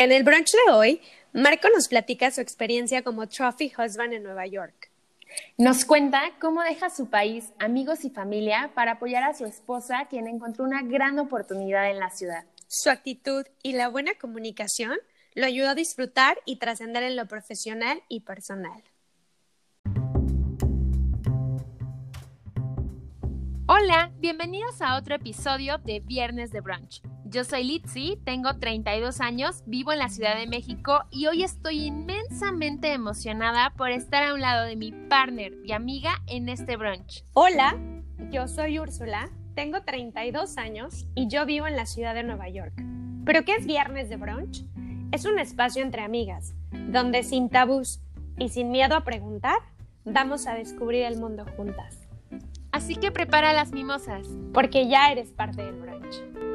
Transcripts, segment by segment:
En el brunch de hoy, Marco nos platica su experiencia como trophy husband en Nueva York. Nos cuenta cómo deja su país, amigos y familia para apoyar a su esposa, quien encontró una gran oportunidad en la ciudad. Su actitud y la buena comunicación lo ayudó a disfrutar y trascender en lo profesional y personal. Hola, bienvenidos a otro episodio de Viernes de Brunch. Yo soy Litzy, tengo 32 años, vivo en la Ciudad de México y hoy estoy inmensamente emocionada por estar a un lado de mi partner y amiga en este brunch. Hola, yo soy Úrsula, tengo 32 años y yo vivo en la ciudad de Nueva York. ¿Pero qué es Viernes de Brunch? Es un espacio entre amigas, donde sin tabús y sin miedo a preguntar, vamos a descubrir el mundo juntas. Así que prepara las mimosas. Porque ya eres parte del brunch.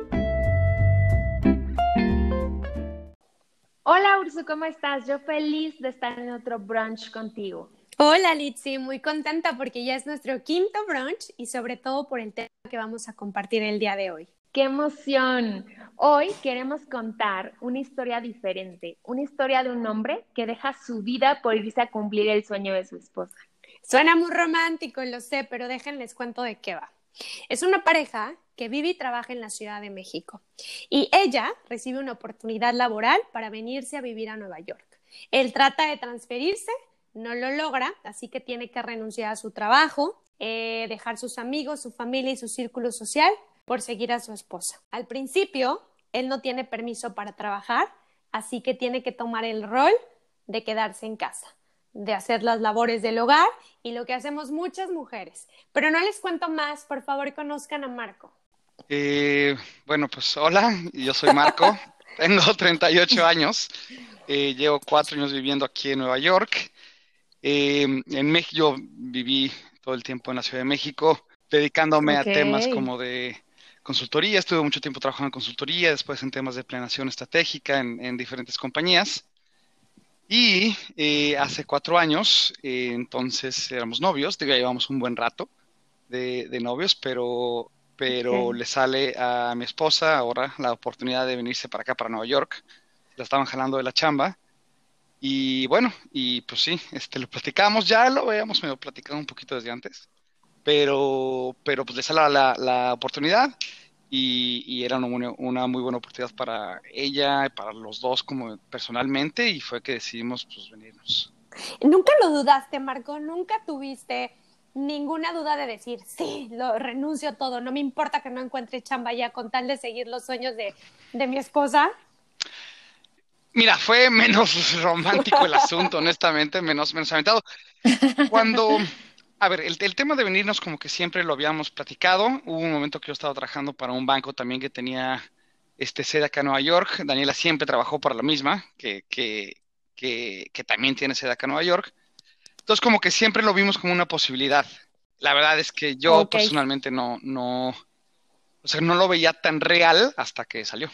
Hola Ursu, ¿cómo estás? Yo feliz de estar en otro brunch contigo. Hola Litzy, muy contenta porque ya es nuestro quinto brunch y sobre todo por el tema que vamos a compartir el día de hoy. ¡Qué emoción! Hoy queremos contar una historia diferente, una historia de un hombre que deja su vida por irse a cumplir el sueño de su esposa. Suena muy romántico, lo sé, pero déjenles cuento de qué va. Es una pareja que vive y trabaja en la Ciudad de México. Y ella recibe una oportunidad laboral para venirse a vivir a Nueva York. Él trata de transferirse, no lo logra, así que tiene que renunciar a su trabajo, eh, dejar sus amigos, su familia y su círculo social por seguir a su esposa. Al principio, él no tiene permiso para trabajar, así que tiene que tomar el rol de quedarse en casa de hacer las labores del hogar y lo que hacemos muchas mujeres. Pero no les cuento más, por favor conozcan a Marco. Eh, bueno, pues hola, yo soy Marco, tengo 38 años, eh, llevo cuatro años viviendo aquí en Nueva York. Eh, en México yo viví todo el tiempo en la Ciudad de México, dedicándome a temas como de consultoría, estuve mucho tiempo trabajando en consultoría, después en temas de planeación estratégica en, diferentes compañías. Y hace cuatro años, entonces éramos novios, digo, llevamos un buen rato de, de novios, pero pero le sale a mi esposa ahora la oportunidad de venirse para acá, para Nueva York. La estaban jalando de la chamba. Y bueno, y pues sí, este, lo platicamos, ya lo habíamos medio platicado un poquito desde antes, pero, pero pues le sale la, la oportunidad y, era una, una, muy buena oportunidad para ella, y para los dos como personalmente, y fue que decidimos pues venirnos. ¿Nunca lo dudaste, Marco? ¿Nunca tuviste ninguna duda de decir, sí, lo renuncio todo, no me importa que no encuentre chamba ya con tal de seguir los sueños de, mi esposa? Mira, fue menos romántico el asunto, honestamente, menos, menos aventado. Cuando, a ver, el, el, tema de venirnos como que siempre lo habíamos platicado. Hubo un momento que yo estaba trabajando para un banco también que tenía este sede acá en Nueva York. Daniela siempre trabajó para la misma, que, que, que, que también tiene sede acá en Nueva York. Entonces, como que siempre lo vimos como una posibilidad. La verdad es que yo personalmente no, no, o sea, no lo veía tan real hasta que salió.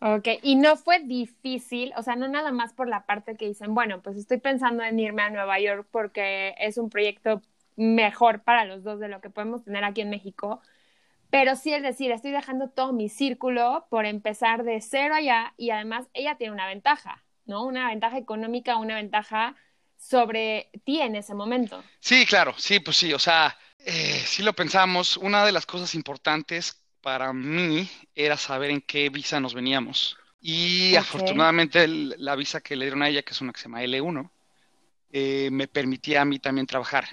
Ok, y no fue difícil, o sea, no nada más por la parte que dicen, bueno, pues estoy pensando en irme a Nueva York porque es un proyecto mejor para los dos de lo que podemos tener aquí en México, pero sí es decir, estoy dejando todo mi círculo por empezar de cero allá y además ella tiene una ventaja, ¿no? Una ventaja económica, una ventaja sobre ti en ese momento. Sí, claro, sí, pues sí, o sea, eh, si lo pensamos, una de las cosas importantes para mí era saber en qué visa nos veníamos. Y afortunadamente la visa que le dieron a ella, que es una que se llama L1, eh, me permitía a mí también trabajar.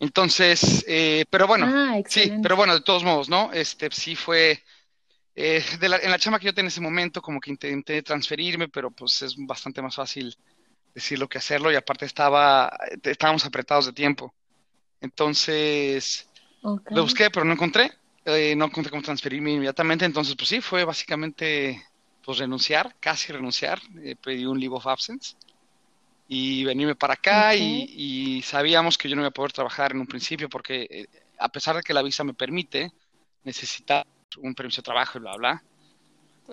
Entonces, eh, pero bueno, ah, sí, pero bueno, de todos modos, ¿no? Este sí fue, en la chama que yo tenía en ese momento, como que intenté transferirme, pero pues es bastante más fácil decirlo que hacerlo y aparte estaba, estábamos apretados de tiempo. Entonces, lo busqué, pero no encontré. Eh, no encontré cómo transferirme inmediatamente. Entonces, pues sí, fue básicamente pues renunciar, casi renunciar. Eh, pedí un leave of absence y venirme para acá y, sabíamos que yo no iba a poder trabajar en un principio porque eh, a pesar de que la visa me permite, necesita un permiso de trabajo y bla, bla.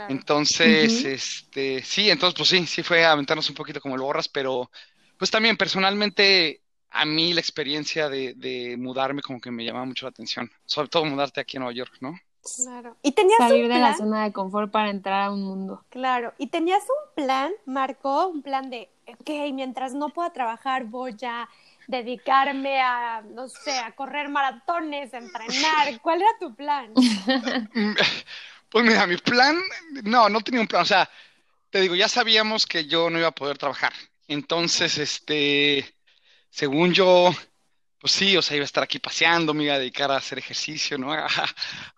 Entonces, este, sí, entonces, pues sí, sí fue aventarnos un poquito como el borras, pero pues también personalmente a mí la experiencia de, de mudarme como que me llamaba mucho la atención, sobre todo mudarte aquí a Nueva York, ¿no? Claro. Y tenías Salir un de la zona de confort para entrar a un mundo. Claro. Y tenías un plan, Marco, un plan de, ok, mientras no pueda trabajar voy a dedicarme a, no sé, a correr maratones, a entrenar. ¿Cuál era tu plan? Pues mira, mi plan, no, no tenía un plan, o sea, te digo, ya sabíamos que yo no iba a poder trabajar. Entonces, este, según yo, pues sí, o sea, iba a estar aquí paseando, me iba a dedicar a hacer ejercicio, ¿no? A,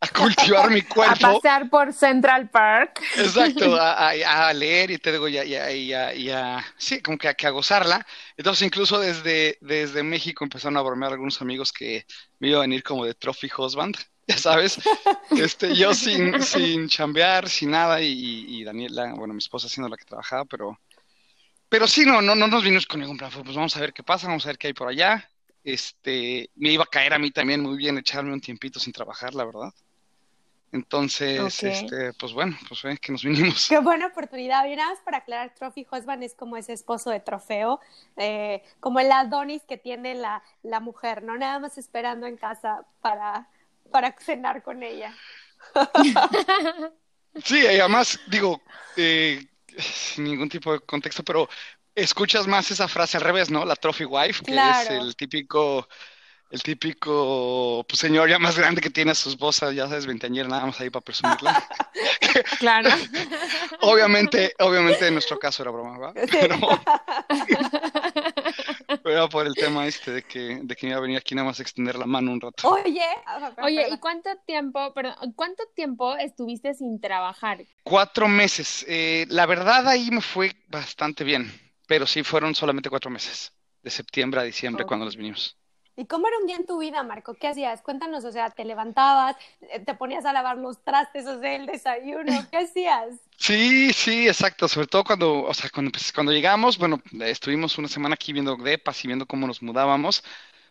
a cultivar mi A cuerpo. pasear por Central Park. Exacto, a, a- a leer y te digo, y a, a- a- a- sí, como que a, que a gozarla. Entonces, incluso desde, desde México empezaron a bromear algunos amigos que me iba a venir como de Trophy Husband, ya sabes, este, yo sin, sin chambear, sin nada, y, y Daniela, bueno, mi esposa siendo la que trabajaba, pero, pero sí, no, no, no nos vinimos con ningún plan, pues vamos a ver qué pasa, vamos a ver qué hay por allá. Este, me iba a caer a mí también muy bien echarme un tiempito sin trabajar, la verdad. Entonces, este, pues bueno, pues fue que nos vinimos. Qué buena oportunidad. Y nada más para aclarar, Trophy Husband es como ese esposo de trofeo, eh, como el Adonis que tiene la, la mujer, ¿no? Nada más esperando en casa para, para cenar con ella. Sí, y además, digo, eh, sin ningún tipo de contexto, pero escuchas más esa frase al revés, ¿no? La trophy wife, que es el típico, el típico pues, señor ya más grande que tiene a su esposa, ya sabes, veinteañera, nada más ahí para presumirla. Claro. Obviamente, obviamente en nuestro caso era broma, ¿verdad? Pero era por el tema este de que, de que me iba a venir aquí nada más a extender la mano un rato. Oye, Oye, ¿y cuánto tiempo, perdón, cuánto tiempo estuviste sin trabajar? Cuatro meses. Eh, la verdad ahí me fue bastante bien, pero sí fueron solamente cuatro meses, de septiembre a diciembre cuando nos vinimos. ¿Y cómo era un día en tu vida, Marco? ¿Qué hacías? Cuéntanos, o sea, te levantabas, eh, te ponías a lavar los trastes, o sea, el desayuno, ¿qué hacías? Sí, sí, exacto. Sobre todo cuando, o sea, cuando, empe- cuando llegamos, bueno, estuvimos una semana aquí viendo depas y viendo cómo nos mudábamos.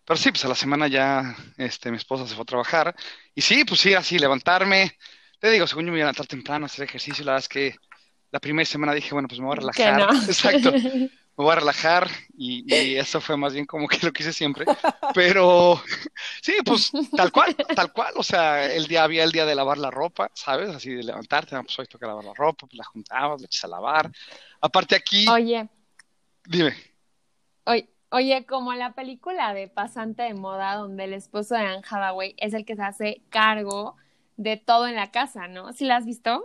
Pero sí, pues a la semana ya, este, mi esposa se fue a trabajar. Y sí, pues sí, así, levantarme. Te digo, según yo me iba a levantar temprano a hacer ejercicio, la verdad es que la primera semana dije, bueno, pues me voy a Que relajar. no. Exacto. Me voy a relajar y, y eso fue más bien como que lo que hice siempre. Pero sí, pues tal cual, tal cual. O sea, el día había el día de lavar la ropa, ¿sabes? Así de levantarte, ah, pues hoy toca lavar la ropa, pues la juntabas, la echas a lavar. Aparte aquí, Oye, dime, oye, oye, como la película de Pasante de Moda, donde el esposo de Anne Hathaway es el que se hace cargo de todo en la casa, ¿no? ¿Sí la has visto?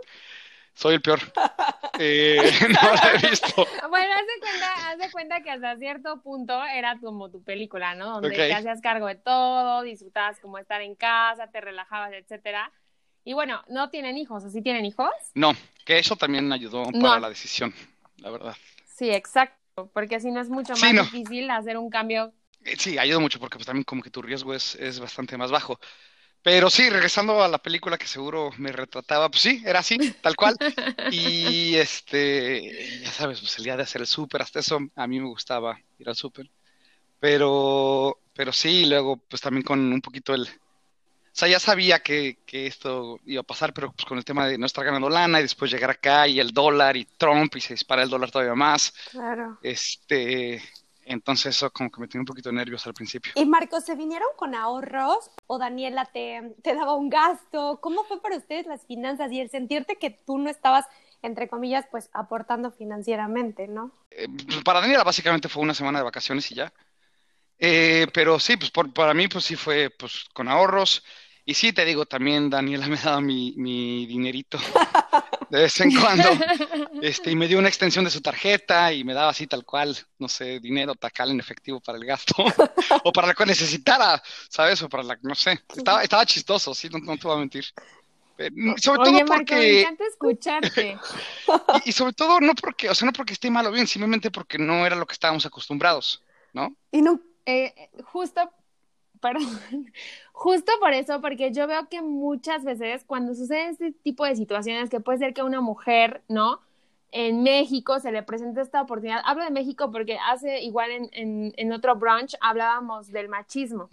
Soy el peor. Eh, no la he visto. Bueno, haz de cuenta, haz de cuenta que hasta cierto punto era como tu película, ¿no? Donde Ok. te hacías cargo de todo, disfrutabas como estar en casa, te relajabas, etcétera. Y bueno, no tienen hijos, ¿o sí tienen hijos? No, que eso también ayudó para No. la decisión, la verdad. Sí, exacto, porque si no es mucho Sí, más no. difícil hacer un cambio. Eh, Sí, ayuda mucho porque pues también como que tu riesgo es, es bastante más bajo. Pero sí, regresando a la película que seguro me retrataba, pues sí, era así, tal cual. Y este, ya sabes, pues el día de hacer el súper, hasta eso a mí me gustaba ir al súper. Pero, pero sí, luego pues también con un poquito el... O sea, ya sabía que, que esto iba a pasar, pero pues con el tema de no estar ganando lana y después llegar acá y el dólar y Trump y se dispara el dólar todavía más. Claro. Este, entonces eso como que me tenía un poquito nervios al principio. Y Marco, ¿se vinieron con ahorros o Daniela te, te daba un gasto? ¿Cómo fue para ustedes las finanzas y el sentirte que tú no estabas, entre comillas, pues aportando financieramente, ¿no? Eh, para Daniela básicamente fue una semana de vacaciones y ya. Eh, pero sí, pues por- para mí pues sí fue pues con ahorros. Y sí, te digo, también Daniela me daba mi, mi dinerito de vez en cuando. Este, y me dio una extensión de su tarjeta y me daba así tal cual, no sé, dinero tacal en efectivo para el gasto. o para lo que necesitara, ¿sabes? O para la, no sé. Estaba, estaba chistoso, sí, no, no te voy a mentir. Eh, sobre Oye, todo Marco, me porque... encanta escucharte. Y, y sobre todo no porque, o sea, no porque esté mal o bien, simplemente porque no era lo que estábamos acostumbrados, ¿no? Y no, Eh, justo, perdón, justo por eso, porque yo veo que muchas veces cuando sucede este tipo de situaciones, que puede ser que una mujer, ¿no? En México se le presenta esta oportunidad. Hablo de México porque hace igual en, en, en otro brunch hablábamos del machismo.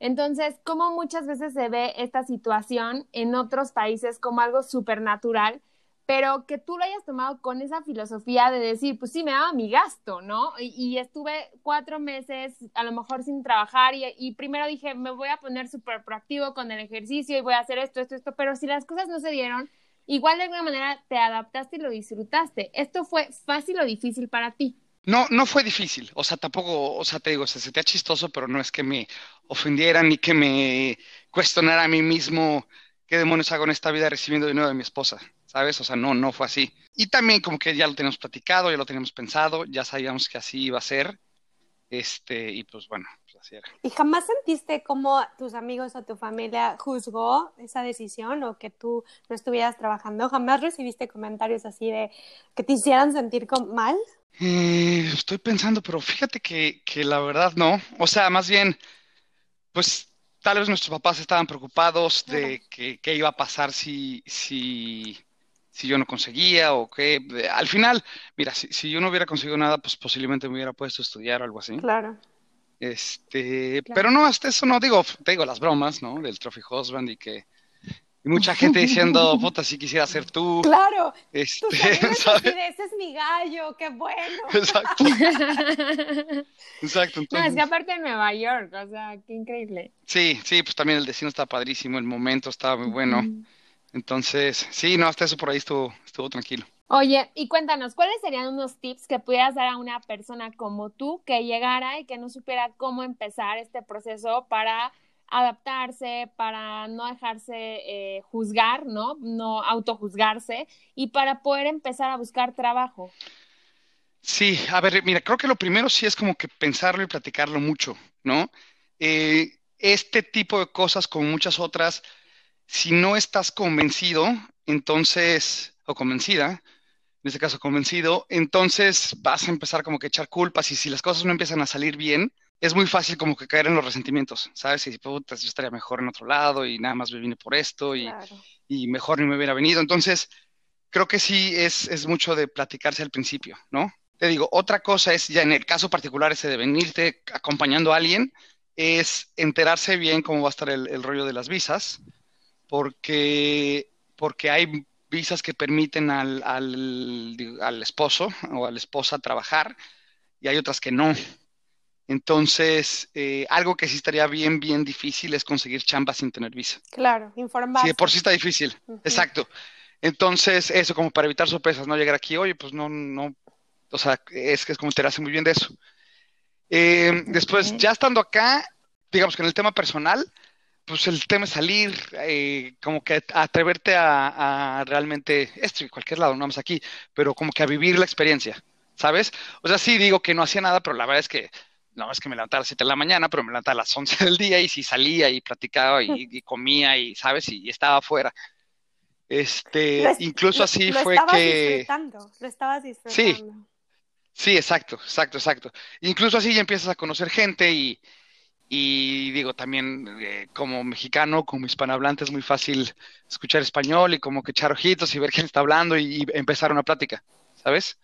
Entonces, como muchas veces se ve esta situación en otros países como algo supernatural, pero que tú lo hayas tomado con esa filosofía de decir, pues sí, me daba mi gasto, ¿no? Y, estuve cuatro meses a lo mejor sin trabajar y, primero dije, me voy a poner súper proactivo con el ejercicio y voy a hacer esto, esto, esto, pero si las cosas no se dieron, igual de alguna manera te adaptaste y lo disfrutaste. ¿Esto fue fácil o difícil para ti? No, no fue difícil. O sea, tampoco, o sea, te digo, se sentía chistoso, pero no es que me ofendiera ni que me cuestionara a mí mismo qué demonios hago en esta vida recibiendo dinero de mi esposa. ¿Sabes? O sea, no, no fue así. Y también como que ya lo teníamos platicado, ya lo teníamos pensado, ya sabíamos que así iba a ser. Este, y pues bueno, pues así era. ¿Y jamás sentiste como tus amigos o tu familia juzgó esa decisión o que tú no estuvieras trabajando? ¿Jamás recibiste comentarios así de que te hicieran sentir mal? Eh, estoy pensando, pero fíjate que, que la verdad no. O sea, más bien, pues tal vez nuestros papás estaban preocupados de qué iba a pasar si, si, si yo no conseguía o qué. Al final, mira, si, si, yo no hubiera conseguido nada, pues posiblemente me hubiera puesto a estudiar o algo así. Claro. Este, pero no, hasta eso no digo, te digo las bromas, ¿no? Del Trophy Husband y que y mucha gente diciendo, puta, si quisiera ser tú. Claro. Este, ¿sabes? ese es mi gallo, qué bueno. Exacto. Exacto. No, es que aparte de Nueva York, o sea, qué increíble. Sí, sí, pues también el destino está padrísimo, el momento estaba muy bueno. Entonces, sí, no, hasta eso por ahí estuvo, estuvo tranquilo. Oye, y cuéntanos, ¿cuáles serían unos tips que pudieras dar a una persona como tú que llegara y que no supiera cómo empezar este proceso para adaptarse, para no dejarse eh, juzgar, ¿no? No autojuzgarse y para poder empezar a buscar trabajo. Sí, a ver, mira, creo que lo primero sí es como que pensarlo y platicarlo mucho, ¿no? Eh, este tipo de cosas, como muchas otras, si no estás convencido, entonces, o convencida, en este caso convencido, entonces vas a empezar como que echar culpas y si las cosas no empiezan a salir bien, es muy fácil como que caer en los resentimientos, ¿sabes? Y puta, yo estaría mejor en otro lado y nada más me vine por esto y, y mejor ni me hubiera venido. Entonces, creo que sí es, es mucho de platicarse al principio, ¿no? Te digo, otra cosa es ya en el caso particular ese de venirte acompañando a alguien, es enterarse bien cómo va a estar el, el rollo de las visas, porque, porque hay visas que permiten al, al, al esposo o a la esposa trabajar y hay otras que no. Entonces, eh, algo que sí estaría bien, bien difícil es conseguir chamba sin tener visa. Claro, informar. Sí, de por sí está difícil. Exacto. Entonces, eso como para evitar sorpresas, no llegar aquí, oye, pues no, no, o sea, es que es como enterarse muy bien de eso. Eh, después, ya estando acá, digamos que en el tema personal, pues el tema es salir, eh, como que atreverte a, a, realmente, esto cualquier lado, no más aquí, pero como que a vivir la experiencia, ¿sabes? O sea, sí digo que no hacía nada, pero la verdad es que no es que me levantara a las 7 de la mañana, pero me levantaba a las 11 del día y si salía y platicaba y, comía y, ¿sabes? Y, estaba afuera. Este, incluso así fue que... Disfrutando, lo estabas disfrutando. Sí, sí, exacto, exacto, exacto. Incluso así ya empiezas a conocer gente y, y digo, también eh, como mexicano, como hispanohablante, es muy fácil escuchar español y como que echar ojitos y ver quién está hablando y, y empezar una plática, ¿sabes?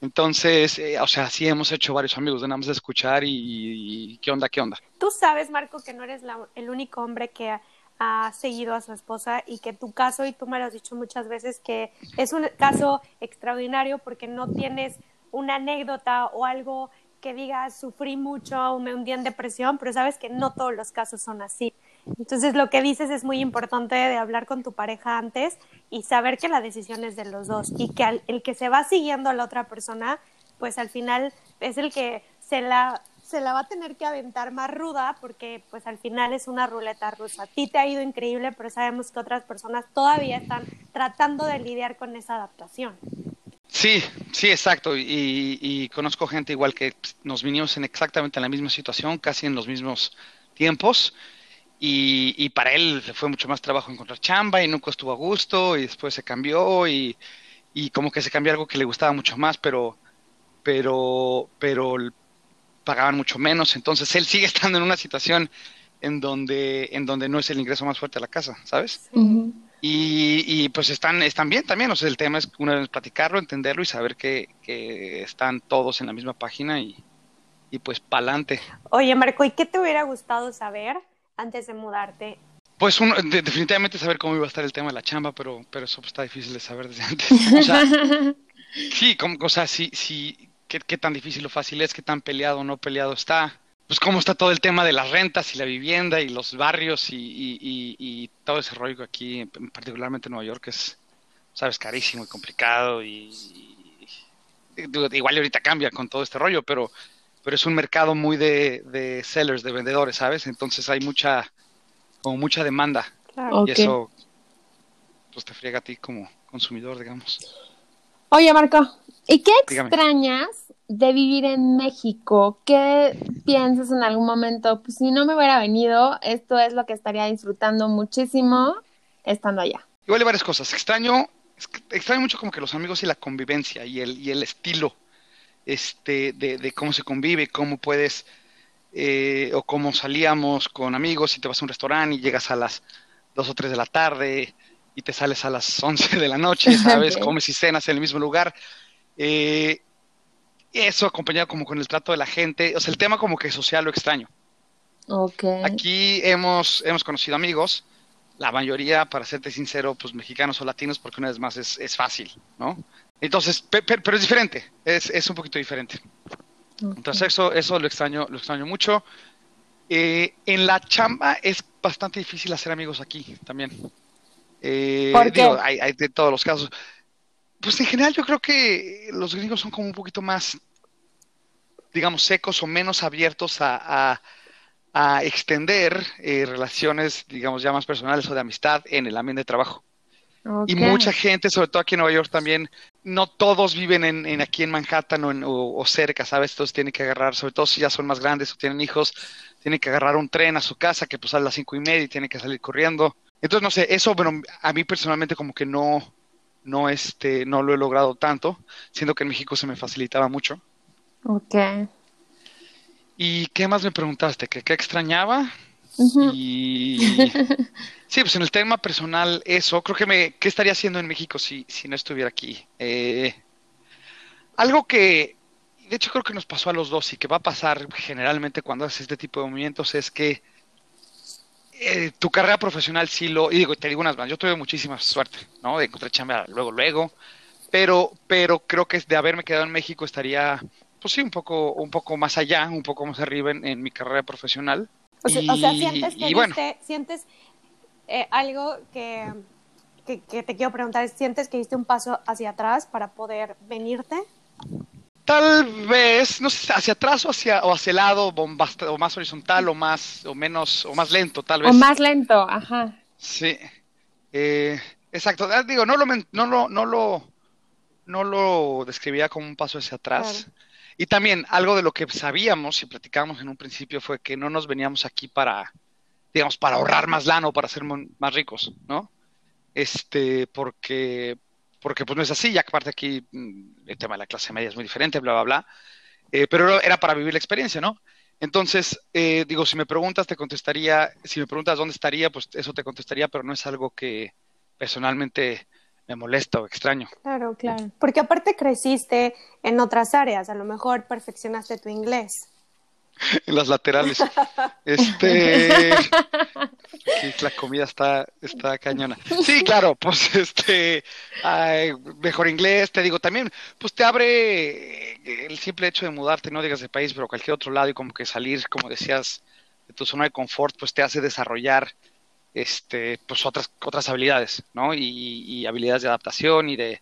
Entonces, eh, o sea, sí hemos hecho varios amigos nada más de escuchar y, qué onda, qué onda. Tú sabes, Marco, que no eres el único hombre que ha, seguido a su esposa y que tu caso, y tú me lo has dicho muchas veces, que es un caso extraordinario porque no tienes una anécdota o algo que digas, sufrí mucho, me hundí en depresión, pero sabes que no todos los casos son así. Entonces, lo que dices es muy importante de hablar con tu pareja antes y saber que la decisión es de los dos y que el que se va siguiendo a la otra persona, pues al final es el que se la, se la va a tener que aventar más ruda porque pues al final es una ruleta rusa. A ti te ha ido increíble, pero sabemos que otras personas todavía están tratando de lidiar con esa adaptación. Sí, sí, exacto. Y, y conozco gente igual que nos vinimos en exactamente la misma situación, casi en los mismos tiempos y, para él fue mucho más trabajo encontrar chamba y nunca estuvo a gusto y después se cambió y, como que se cambió algo que le gustaba mucho más, pero, pero, pero pagaban mucho menos. Entonces él sigue estando en una situación en donde, en donde no es el ingreso más fuerte de la casa, ¿sabes? Y, pues están, están bien también. O sea, el tema es una vez platicarlo, entenderlo y saber que, que están todos en la misma página y, y pues pa'lante. Oye, Marco, ¿y qué te hubiera gustado saber antes de mudarte? Pues uno, definitivamente saber cómo iba a estar el tema de la chamba, pero, pero eso pues, está difícil de saber desde antes. O sea, sí, como, o sea, sí, sí, qué, qué, tan difícil o fácil es, qué tan peleado o no peleado está. Pues cómo está todo el tema de las rentas y la vivienda y los barrios y, y, y, todo ese rollo aquí, particularmente en Nueva York, es, sabes, carísimo y complicado y, igual ahorita cambia con todo este rollo, pero, pero es un mercado muy de, de sellers, de vendedores, ¿sabes? Entonces hay mucha, como mucha demanda. Y eso, pues te friega a ti como consumidor, digamos. Oye, Marco, ¿y qué extrañas de vivir en México? ¿Qué piensas en algún momento? Pues si no me hubiera venido, esto es lo que estaría disfrutando muchísimo estando allá. Igual hay varias cosas. Extraño, extraño mucho como que los amigos y la convivencia y el, y el estilo este, de, de cómo se convive, cómo puedes eh, o como salíamos con amigos y te vas a un restaurante y llegas a las 2 o 3 de la tarde y te sales a las 11 de la noche, ¿sabes? Comes y cenas en el mismo lugar. Eh, eso acompañado como con el trato de la gente, o sea, el tema como que social lo extraño. Okay. Aquí hemos, hemos conocido amigos, la mayoría, para serte sincero, pues mexicanos o latinos, porque una vez más es, es fácil, ¿no? Entonces, pero es diferente, es, es un poquito diferente. Entonces eso, eso lo extraño, lo extraño mucho. Eh, en la chamba es bastante difícil hacer amigos aquí también. Eh, Digo, hay, hay, de todos los casos. Pues en general yo creo que los gringos son como un poquito más, digamos, secos o menos abiertos a, a, extender eh, relaciones, digamos, ya más personales o de amistad en el ambiente de trabajo. Y mucha gente, sobre todo aquí en Nueva York también, no todos viven en, aquí en Manhattan o, cerca, ¿sabes? Entonces tienen que agarrar, sobre todo si ya son más grandes o tienen hijos, tienen que agarrar un tren a su casa que pues a las cinco y media y tienen que salir corriendo. Entonces, no sé, eso, bueno, a mí personalmente como que no, no, este, no lo he logrado tanto, siendo que en México se me facilitaba mucho. Ok. ¿Y qué más me preguntaste? ¿Qué, qué extrañaba? Y sí, pues en el tema personal, eso, creo que me, ¿qué estaría haciendo en México si, si no estuviera aquí? Eh, algo que, de hecho creo que nos pasó a los dos y que va a pasar generalmente cuando haces este tipo de movimientos es que eh, tu carrera profesional sí lo, y digo, te digo unas más, yo tuve muchísima suerte, ¿no? De encontrar chamba luego, luego, pero, pero creo que de haberme quedado en México estaría, pues sí, un poco, un poco más allá, un poco más arriba en mi carrera profesional. O sea, sientes que sientes eh, algo que, que, te quiero preguntar, ¿sientes que diste un paso hacia atrás para poder venirte? Tal vez, no sé, hacia atrás o hacia, o hacia el lado, o más horizontal, o más, o menos, o más lento, tal vez. O más lento, ajá. Sí. Eh, exacto. Ah, digo, no lo, no lo, no lo, no lo describía como un paso hacia atrás. Y también algo de lo que sabíamos y platicábamos en un principio fue que no nos veníamos aquí para, digamos, para ahorrar más lana o para ser más ricos, ¿no? Este, porque, porque pues no es así, ya que aparte aquí mm, el tema de la clase media es muy diferente, bla, bla, bla. Eh, pero era para vivir la experiencia, ¿no? Entonces, eh, digo, si me preguntas, te contestaría, si me preguntas dónde estaría, pues eso te contestaría, pero no es algo que personalmente me molesta o extraño. Claro, claro. Porque aparte creciste en otras áreas, a lo mejor perfeccionaste tu inglés. en las laterales. Este la comida está, está cañona. Sí, claro, pues este mejor inglés, te digo, también, pues te abre el simple hecho de mudarte, no digas de país, pero cualquier otro lado, y como que salir, como decías, de tu zona de confort, pues te hace desarrollar este, pues otras, otras habilidades, ¿no? Y, habilidades de adaptación y de,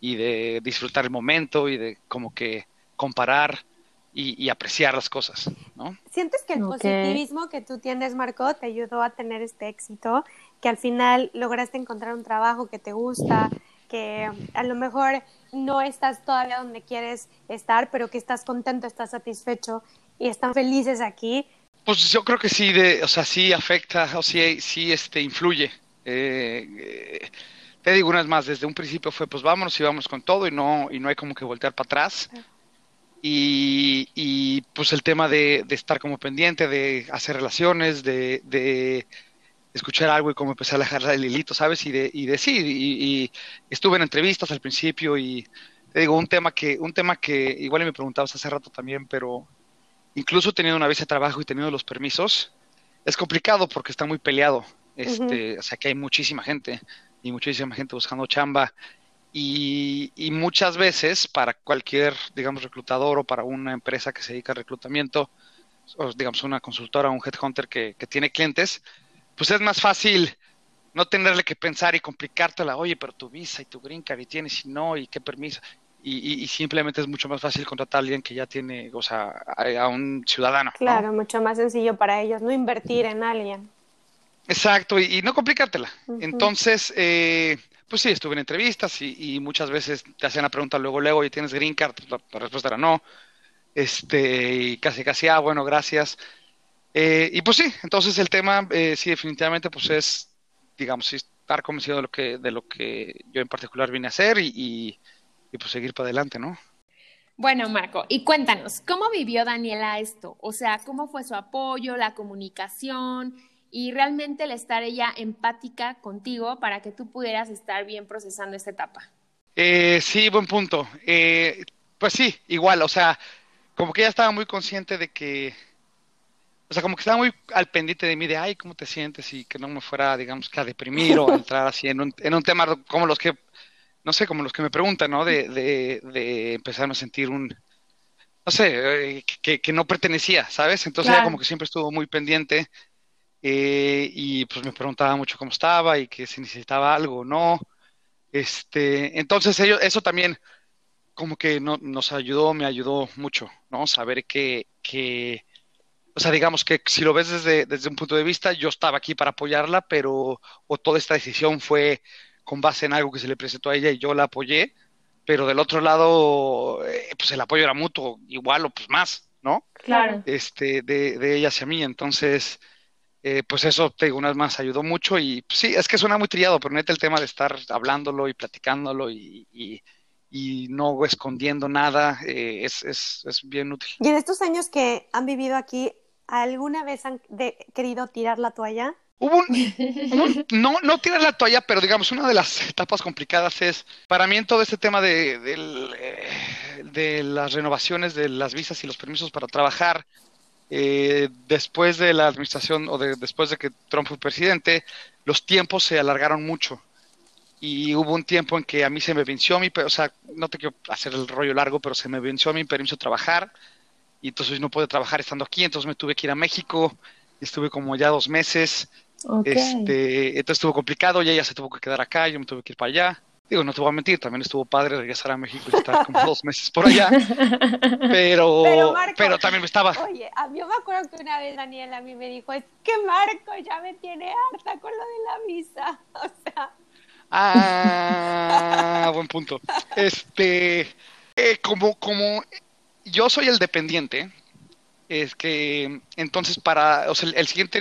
y de disfrutar el momento y de como que comparar y, apreciar las cosas, ¿no? ¿Sientes que el positivismo que tú tienes, Marco, te ayudó a tener este éxito? Que al final lograste encontrar un trabajo que te gusta, que a lo mejor no estás todavía donde quieres estar, pero que estás contento, estás satisfecho y están felices aquí. Pues yo creo que sí, de, o sea, sí afecta, o sí, sí este, influye. Eh, eh, te digo una vez más, desde un principio fue, pues vámonos y vamos con todo y no, y no hay como que voltear para atrás. Y, y pues el tema de, de, estar como pendiente, de hacer relaciones, de, de escuchar algo y como empezar a dejar el hilito, ¿sabes? Y de, y decir, y, y, estuve en entrevistas al principio y te digo, un tema que, un tema que igual me preguntabas hace rato también, pero incluso teniendo una visa de trabajo y teniendo los permisos, es complicado porque está muy peleado Este, O sea que hay muchísima gente y muchísima gente buscando chamba. Y, y, muchas veces para cualquier, digamos, reclutador o para una empresa que se dedica al reclutamiento, o digamos una consultora, un headhunter que, que tiene clientes, pues es más fácil no tenerle que pensar y complicártela, oye, pero tu visa y tu green card y tienes y no, y qué permiso. Y, y, simplemente es mucho más fácil contratar a alguien que ya tiene, o sea, a, un ciudadano. Claro, mucho más sencillo para ellos, no invertir en alguien. Exacto, y, no complicártela. Entonces, eh, pues sí, estuve en entrevistas y, muchas veces te hacían la pregunta luego, luego, ¿y tienes green card? La, respuesta era no. Este, y casi, casi, ah, bueno, gracias. Eh, y pues sí, entonces el tema, eh, sí, definitivamente, pues es, digamos, estar convencido de lo que, de lo que yo en particular vine a hacer y y pues seguir para adelante, ¿no? Bueno, Marco, y cuéntanos, ¿cómo vivió Daniela esto? O sea, ¿cómo fue su apoyo, la comunicación y realmente el estar ella empática contigo para que tú pudieras estar bien procesando esta etapa? Eh, sí, buen punto. Eh, pues sí, igual, o sea, como que ella estaba muy consciente de que, o sea, como que estaba muy al pendiente de mí, de, ay, ¿cómo te sientes? Y que no me fuera, digamos, que a deprimir o a entrar así en un, en un tema como los que no sé, como los que me preguntan, ¿no? De, de, de empezar a sentir un, no sé, eh, que, que, no pertenecía, ¿sabes? Entonces ella como que siempre estuvo muy pendiente eh, y pues me preguntaba mucho cómo estaba y que si necesitaba algo o no. Este, entonces ello, eso también como que no, nos ayudó, me ayudó mucho, ¿no? Saber que, que, o sea, digamos que si lo ves desde, desde un punto de vista, yo estaba aquí para apoyarla, pero, o toda esta decisión fue con base en algo que se le presentó a ella y yo la apoyé, pero del otro lado, eh, pues el apoyo era mutuo, igual o pues más, ¿no? Claro. Este, de, de ella hacia mí, entonces, eh, pues eso, te digo, una vez más ayudó mucho y pues, sí, es que suena muy trillado, pero neta el tema de estar hablándolo y platicándolo y, y, no escondiendo nada eh, es, es, es, bien útil. Y en estos años que han vivido aquí, ¿alguna vez han querido tirar la toalla? Hubo un, no, no tirar la toalla, pero digamos, una de las etapas complicadas es, para mí en todo este tema de, eh, de, las renovaciones de las visas y los permisos para trabajar, eh, después de la administración o de, después de que Trump fue presidente, los tiempos se alargaron mucho. Y hubo un tiempo en que a mí se me venció mi, o sea, no te quiero hacer el rollo largo, pero se me venció mi permiso de trabajar y entonces no pude trabajar estando aquí, entonces me tuve que ir a México, estuve como ya dos meses este, entonces estuvo complicado, y ella se tuvo que quedar acá, yo me tuve que ir para allá. Digo, no te voy a mentir, también estuvo padre regresar a México y estar como dos meses por allá. Pero, pero, también me estaba. Oye, a mí me acuerdo que una vez Daniela a mí me dijo: Es que Marco ya me tiene harta con lo de la visa. O sea. Ah, buen punto. Este, eh, como, como yo soy el dependiente, es que entonces para, o sea, el, siguiente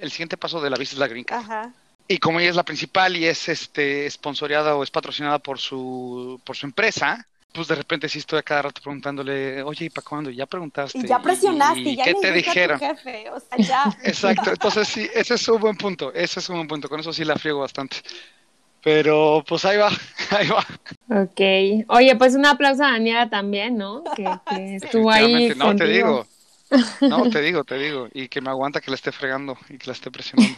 el siguiente paso de la visa es la Green Card. Y como ella es la principal y es este sponsoreada o es patrocinada por su por su empresa, pues de repente sí estoy a cada rato preguntándole, oye, ¿y para cuándo? Ya preguntaste. Y ya presionaste, y, ya ¿qué te dijeron? jefe, o sea, ya. Exacto, entonces sí, ese es un buen punto, ese es un buen punto, con eso sí la friego bastante. Pero pues ahí va, ahí va. Ok. Oye, pues un aplauso a Daniela también, ¿no? Que, que estuvo ahí. No, te digo. No, te digo, te digo. Y que me aguanta que la esté fregando y que la esté presionando.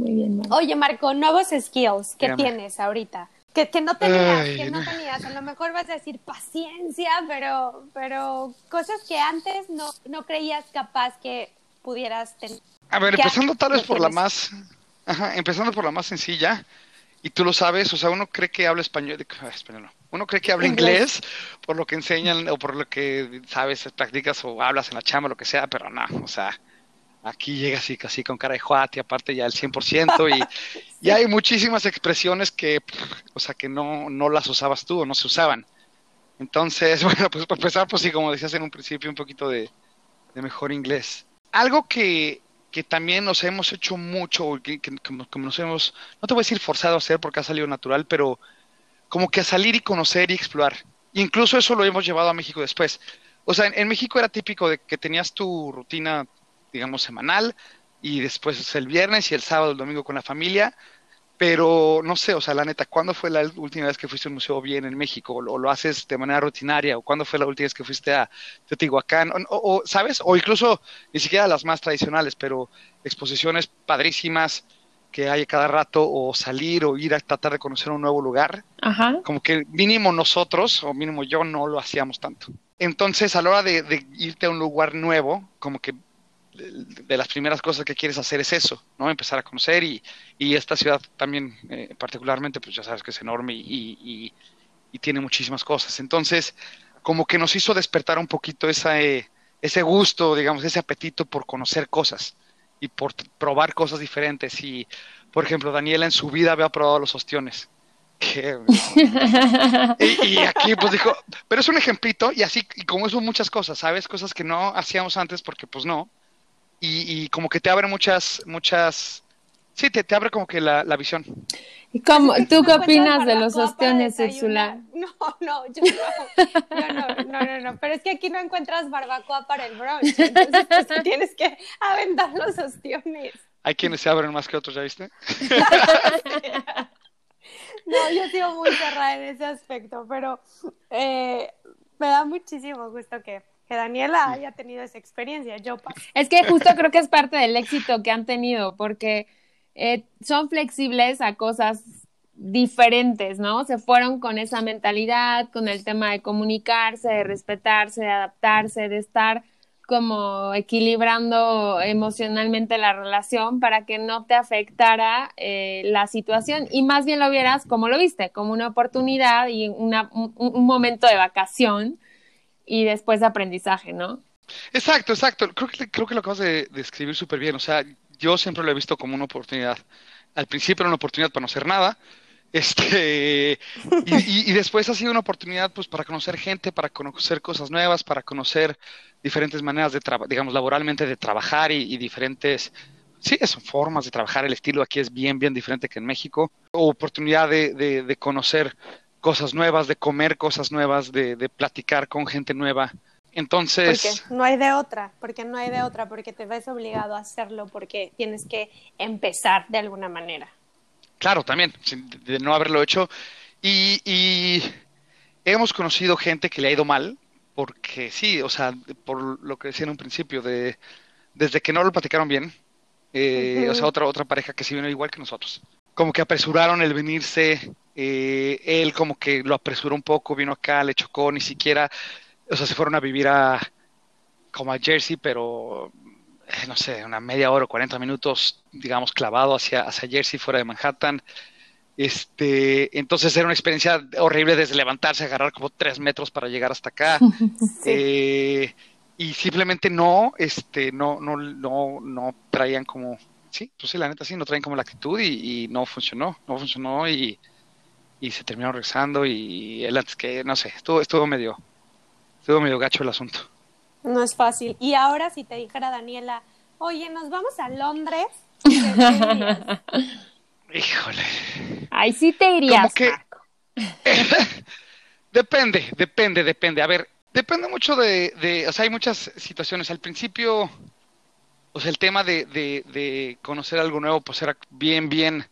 Muy bien, Oye, Marco, nuevos skills. ¿Qué tienes ahorita? Que, que no tenías, que no tenías. A lo mejor vas a decir paciencia, pero, pero cosas que antes no, no creías capaz que pudieras tener. A ver, empezando tal vez por la más, ajá, empezando por la más sencilla, y tú lo sabes, o sea, uno cree que habla español, español no, uno cree que habla inglés. por lo que enseñan o por lo que sabes, practicas o hablas en la chamba, lo que sea, pero no, o sea, aquí llegas así casi con cara de juate, aparte ya el 100% y, y hay muchísimas expresiones que, o sea, que no, no las usabas tú o no se usaban. Entonces, bueno, pues para empezar, pues sí, como decías en un principio, un poquito de, de mejor inglés. Algo que, que también nos hemos hecho mucho, que, que, nos hemos, no te voy a decir forzado a hacer porque ha salido natural, pero como que a salir y conocer y explorar. Incluso eso lo hemos llevado a México después. O sea, en, México era típico de que tenías tu rutina, digamos, semanal y después el viernes y el sábado, el domingo con la familia. Pero no sé, o sea, la neta, ¿cuándo fue la última vez que fuiste a un museo bien en México? ¿O lo haces de manera rutinaria? ¿O cuándo fue la última vez que fuiste a Teotihuacán? O, ¿Sabes? O incluso ni siquiera las más tradicionales, pero exposiciones padrísimas que hay cada rato, o salir o ir a tratar de conocer un nuevo lugar. Ajá. Como que mínimo nosotros, o mínimo yo, no lo hacíamos tanto. Entonces, a la hora de irte a un lugar nuevo, como que de las primeras cosas que quieres hacer es eso, ¿no? Empezar a conocer y, y esta ciudad también eh, particularmente, pues ya sabes que es enorme y, y, tiene muchísimas cosas. Entonces, como que nos hizo despertar un poquito esa, eh, ese gusto, digamos, ese apetito por conocer cosas y por probar cosas diferentes. Y, por ejemplo, Daniela en su vida había probado los ostiones. y, y, aquí pues dijo, pero es un ejemplito y así, y como eso muchas cosas, ¿sabes? Cosas que no hacíamos antes porque pues no, y, como que te abre muchas, muchas, sí, te, te abre como que la, la visión. ¿Y cómo, tú qué opinas de los ostiones, Úrsula? No, no, yo no, no, no, no, no, pero es que aquí no encuentras barbacoa para el brunch, entonces pues, tienes que aventar los ostiones. Hay quienes se abren más que otros, ¿ya viste? no, yo sigo muy cerrada en ese aspecto, pero eh, me da muchísimo gusto que que Daniela haya tenido esa experiencia. Yo Es que justo creo que es parte del éxito que han tenido, porque eh, son flexibles a cosas diferentes, ¿no? Se fueron con esa mentalidad, con el tema de comunicarse, de respetarse, de adaptarse, de estar como equilibrando emocionalmente la relación para que no te afectara eh, la situación y más bien lo vieras como lo viste, como una oportunidad y una, un momento de vacación y después de aprendizaje, ¿no? Exacto, exacto. Creo que, creo que lo acabas de describir súper bien. O sea, yo siempre lo he visto como una oportunidad. Al principio era una oportunidad para no hacer nada. Este, y, después ha sido una oportunidad pues para conocer gente, para conocer cosas nuevas, para conocer diferentes maneras de digamos, laboralmente de trabajar y, diferentes, sí, son formas de trabajar. El estilo aquí es bien, bien diferente que en México. Oportunidad de, de, de conocer cosas nuevas, de comer cosas nuevas, de, de platicar con gente nueva. Entonces... Porque no hay de otra, porque no hay de otra, porque te ves obligado a hacerlo, porque tienes que empezar de alguna manera. Claro, también, de no haberlo hecho. Y, y hemos conocido gente que le ha ido mal, porque sí, o sea, por lo que decía en un principio, de desde que no lo platicaron bien, eh, o sea, otra, otra pareja que sí vino igual que nosotros. Como que apresuraron el venirse, eh, él como que lo apresuró un poco, vino acá, le chocó, ni siquiera, o sea, se fueron a vivir a como a Jersey, pero eh, no sé, una media hora o 40 minutos, digamos, clavado hacia, hacia Jersey, fuera de Manhattan. Este, entonces era una experiencia horrible desde levantarse, agarrar como tres metros para llegar hasta acá. Eh, y simplemente no, este, no, no, no, no traían como, sí, pues sí, la neta sí, no traían como la actitud y, y no funcionó, no funcionó y, y se terminó regresando y él antes que, no sé, estuvo, estuvo medio, estuvo medio gacho el asunto. No es fácil. Y ahora si te dijera Daniela, oye, nos vamos a Londres, Híjole. Ahí sí te irías. Que... depende, depende, depende. A ver, depende mucho de, de, o sea, hay muchas situaciones. Al principio, o sea, el tema de, de, de conocer algo nuevo, pues era bien, bien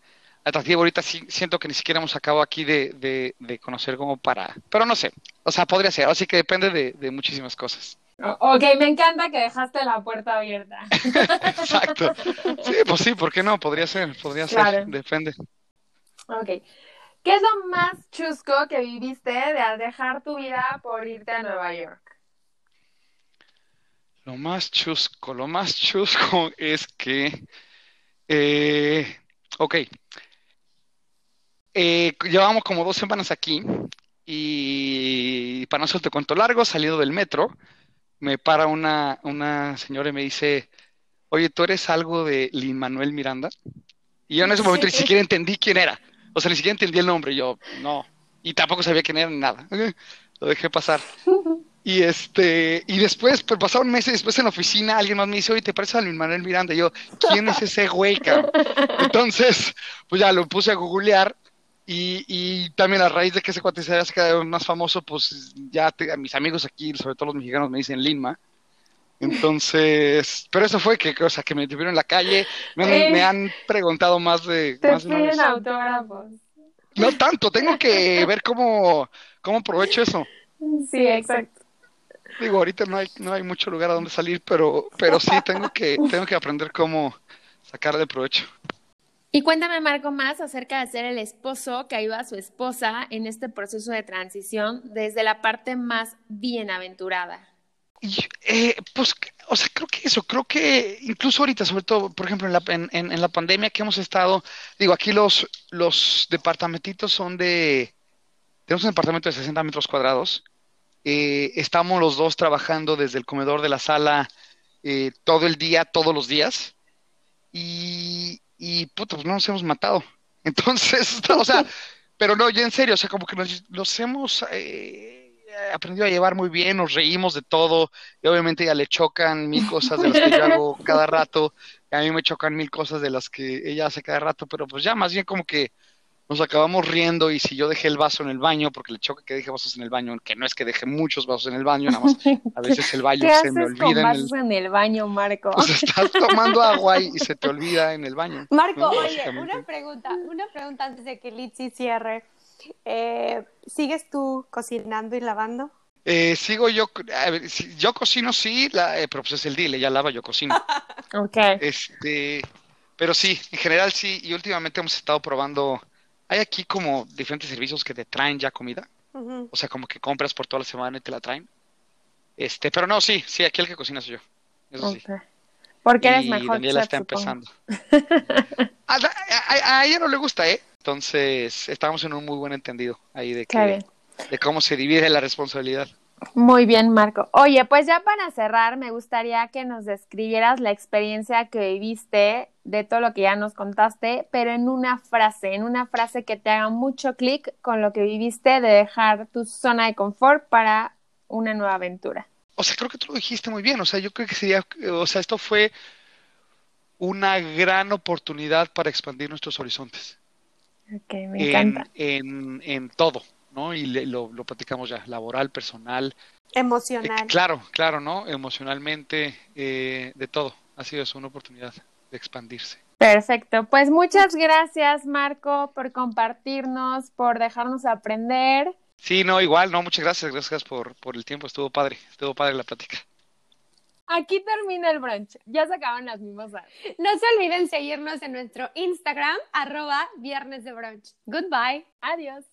atractivo. Ahorita sí siento que ni siquiera hemos acabado aquí de, de, conocer como para... Pero no sé, o sea, podría ser, así que depende de, muchísimas cosas. Ok, me encanta que dejaste la puerta abierta. Exacto. Sí, pues sí, ¿por qué no? Podría ser, podría ser, depende. Ok. ¿Qué es lo más chusco que viviste de dejar tu vida por irte a Nueva York? Lo más chusco, lo más chusco es que, eh, ok, eh, llevábamos como dos semanas aquí y para no hacerte cuento largo, saliendo del metro, me para una, una señora y me dice, oye, ¿tú eres algo de Lin Manuel Miranda? Y yo en ese momento ni siquiera entendí quién era. O sea, ni siquiera entendí el nombre. yo, no. Y tampoco sabía quién era ni nada. Lo dejé pasar. Y este, y después, pues pasaron meses después en la oficina, alguien más me dice, oye, ¿te parece a Luis Manuel Miranda? Y yo, ¿quién es ese güey, cabrón? Entonces, pues ya lo puse a googlear y, y, también a raíz de que ese cuate se cada vez más famoso, pues ya a mis amigos aquí, sobre todo los mexicanos, me dicen Linma. Entonces, pero eso fue que, o sea, que me tuvieron en la calle, me, han- Eh. me han preguntado más de, Te más de autógrafos. No tanto, tengo que ver cómo, cómo aprovecho eso. Sí, exacto. Digo, ahorita no hay, no hay mucho lugar a donde salir, pero, pero sí tengo que, tengo que aprender cómo sacarle provecho. Y cuéntame, Marco, más acerca de ser el esposo que ayuda a su esposa en este proceso de transición desde la parte más bienaventurada. Y, eh, pues, o sea, creo que eso, creo que incluso ahorita, sobre todo, por ejemplo, en la, en, en- en la pandemia que hemos estado, digo, aquí los, los departamentitos son de, tenemos un departamento de 60 metros cuadrados, eh, estamos los dos trabajando desde el comedor de la sala eh, todo el día, todos los días, y, y puta, pues no nos hemos matado. Entonces, o sea, pero no, ya en serio, o sea, como que nos, nos hemos eh, aprendido a llevar muy bien, nos reímos de todo, y obviamente ya le chocan mil cosas de las que yo hago cada rato, y a mí me chocan mil cosas de las que ella hace cada rato, pero pues ya más bien como que nos acabamos riendo y si yo dejé el vaso en el baño, porque le choca que deje vasos en el baño, que no es que deje muchos vasos en el baño, nada más a veces el baño ¿Qué se me haces con olvida en el, en el baño, Marco? pues estás tomando agua y, y se te olvida en el baño. Marco, ¿no? oye, una pregunta, una pregunta antes de que Litsi cierre. Eh, ¿Sigues tú cocinando y lavando? Eh, sigo yo, a ver, si- yo cocino sí, la- eh, pero pues es el dile, ya lava, yo cocino. Ok. Este, pero sí, en general sí, y últimamente hemos estado probando, hay aquí como diferentes servicios que te traen ya comida, o sea, como que compras por toda la semana y te la traen. Este, pero no, sí, sí, aquí el que cocina soy yo, eso sí. Porque eres Y mejor Daniela chef, está empezando. A, a- a ella no le gusta, ¿eh? Entonces, estamos en un muy buen entendido ahí de que, de cómo se divide la responsabilidad. Muy bien, Marco. Oye, pues ya para cerrar, me gustaría que nos describieras la experiencia que viviste de todo lo que ya nos contaste, pero en una frase, en una frase que te haga mucho clic con lo que viviste de dejar tu zona de confort para una nueva aventura. O sea, creo que tú lo dijiste muy bien. O sea, yo creo que sería, o sea, esto fue una gran oportunidad para expandir nuestros horizontes Ok, me en, encanta. en, en todo, ¿no? Y le- lo, lo platicamos ya, laboral, personal. Eh, Emocional. claro, claro, ¿no? Emocionalmente, eh, de todo. Ha sido eso, una oportunidad de expandirse. Perfecto. Pues muchas gracias, Marco, por compartirnos, por dejarnos aprender. Sí, no, igual, no, muchas gracias, gracias por, por el tiempo, estuvo padre, estuvo padre la plática. Aquí termina el brunch. Ya se acaban las mimosas. No se olviden seguirnos en nuestro Instagram, arroba viernes de brunch. Goodbye. Adiós.